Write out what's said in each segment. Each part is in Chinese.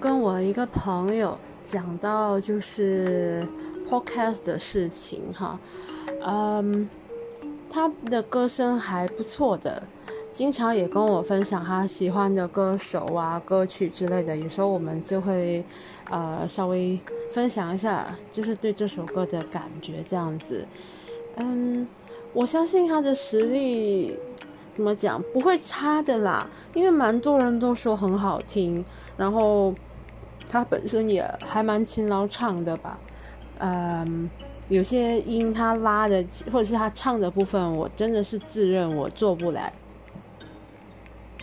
跟我一个朋友讲到就是 podcast 的事情哈，嗯，他的歌声还不错的，经常也跟我分享他喜欢的歌手啊、歌曲之类的。有时候我们就会呃稍微分享一下，就是对这首歌的感觉这样子。嗯，我相信他的实力。怎么讲不会差的啦，因为蛮多人都说很好听，然后他本身也还蛮勤劳唱的吧，嗯，有些音他拉的或者是他唱的部分，我真的是自认我做不来。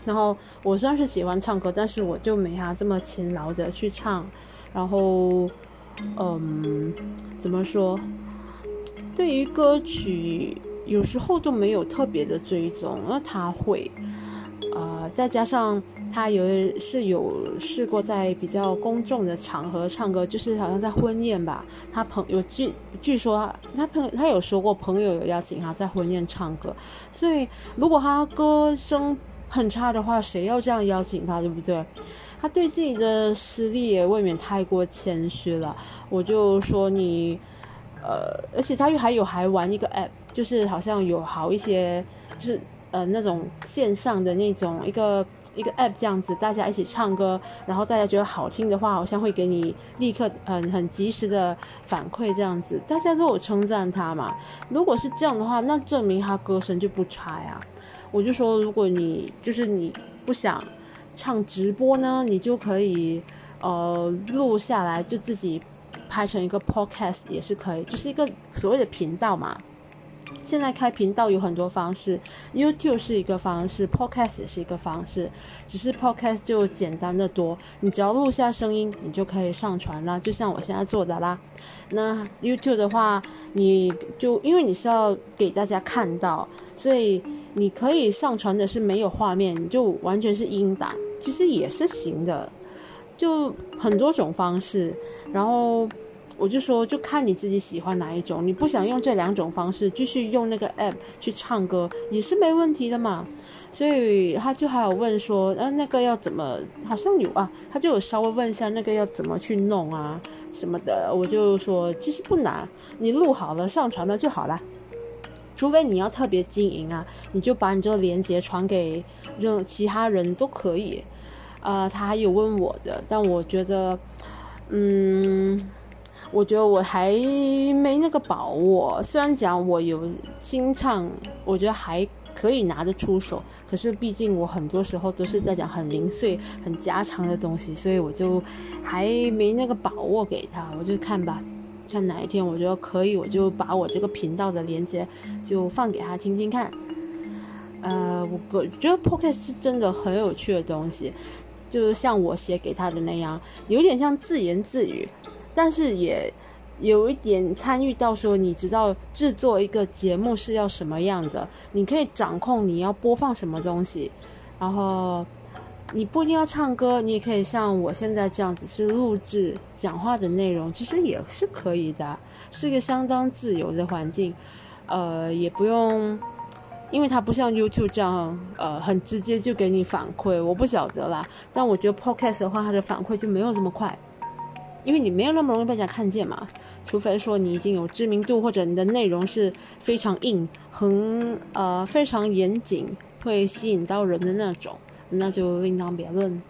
然后我虽然是喜欢唱歌，但是我就没他这么勤劳的去唱，然后嗯，怎么说？对于歌曲。有时候都没有特别的追踪，那他会，呃，再加上他有是有试过在比较公众的场合唱歌，就是好像在婚宴吧，他朋有据据说他朋他有说过朋友有邀请他在婚宴唱歌，所以如果他歌声很差的话，谁要这样邀请他，对不对？他对自己的实力也未免太过谦虚了，我就说你。呃，而且他又还有还玩一个 app，就是好像有好一些，就是呃那种线上的那种一个一个 app 这样子，大家一起唱歌，然后大家觉得好听的话，好像会给你立刻很很及时的反馈这样子，大家都有称赞他嘛。如果是这样的话，那证明他歌声就不差呀。我就说，如果你就是你不想唱直播呢，你就可以呃录下来，就自己。拍成一个 podcast 也是可以，就是一个所谓的频道嘛。现在开频道有很多方式，YouTube 是一个方式，podcast 也是一个方式。只是 podcast 就简单的多，你只要录下声音，你就可以上传啦，就像我现在做的啦。那 YouTube 的话，你就因为你是要给大家看到，所以你可以上传的是没有画面，你就完全是音档，其实也是行的。就很多种方式。然后我就说，就看你自己喜欢哪一种。你不想用这两种方式，继续用那个 app 去唱歌也是没问题的嘛。所以他就还有问说，呃，那个要怎么？好像有啊，他就有稍微问一下那个要怎么去弄啊什么的。我就说，其实不难，你录好了上传了就好了。除非你要特别经营啊，你就把你这个链接传给任其他人都可以。呃，他还有问我的，但我觉得。嗯，我觉得我还没那个把握。虽然讲我有清唱，我觉得还可以拿得出手。可是毕竟我很多时候都是在讲很零碎、很家常的东西，所以我就还没那个把握给他。我就看吧，看哪一天我觉得可以，我就把我这个频道的链接就放给他听听看。呃，我觉得 podcast 是真的很有趣的东西。就像我写给他的那样，有点像自言自语，但是也有一点参与到说，你知道制作一个节目是要什么样的，你可以掌控你要播放什么东西，然后你不一定要唱歌，你也可以像我现在这样子是录制讲话的内容，其实也是可以的，是一个相当自由的环境，呃，也不用。因为它不像 YouTube 这样，呃，很直接就给你反馈，我不晓得啦。但我觉得 Podcast 的话，它的反馈就没有这么快，因为你没有那么容易被人家看见嘛。除非说你已经有知名度，或者你的内容是非常硬、很呃非常严谨，会吸引到人的那种，那就另当别论。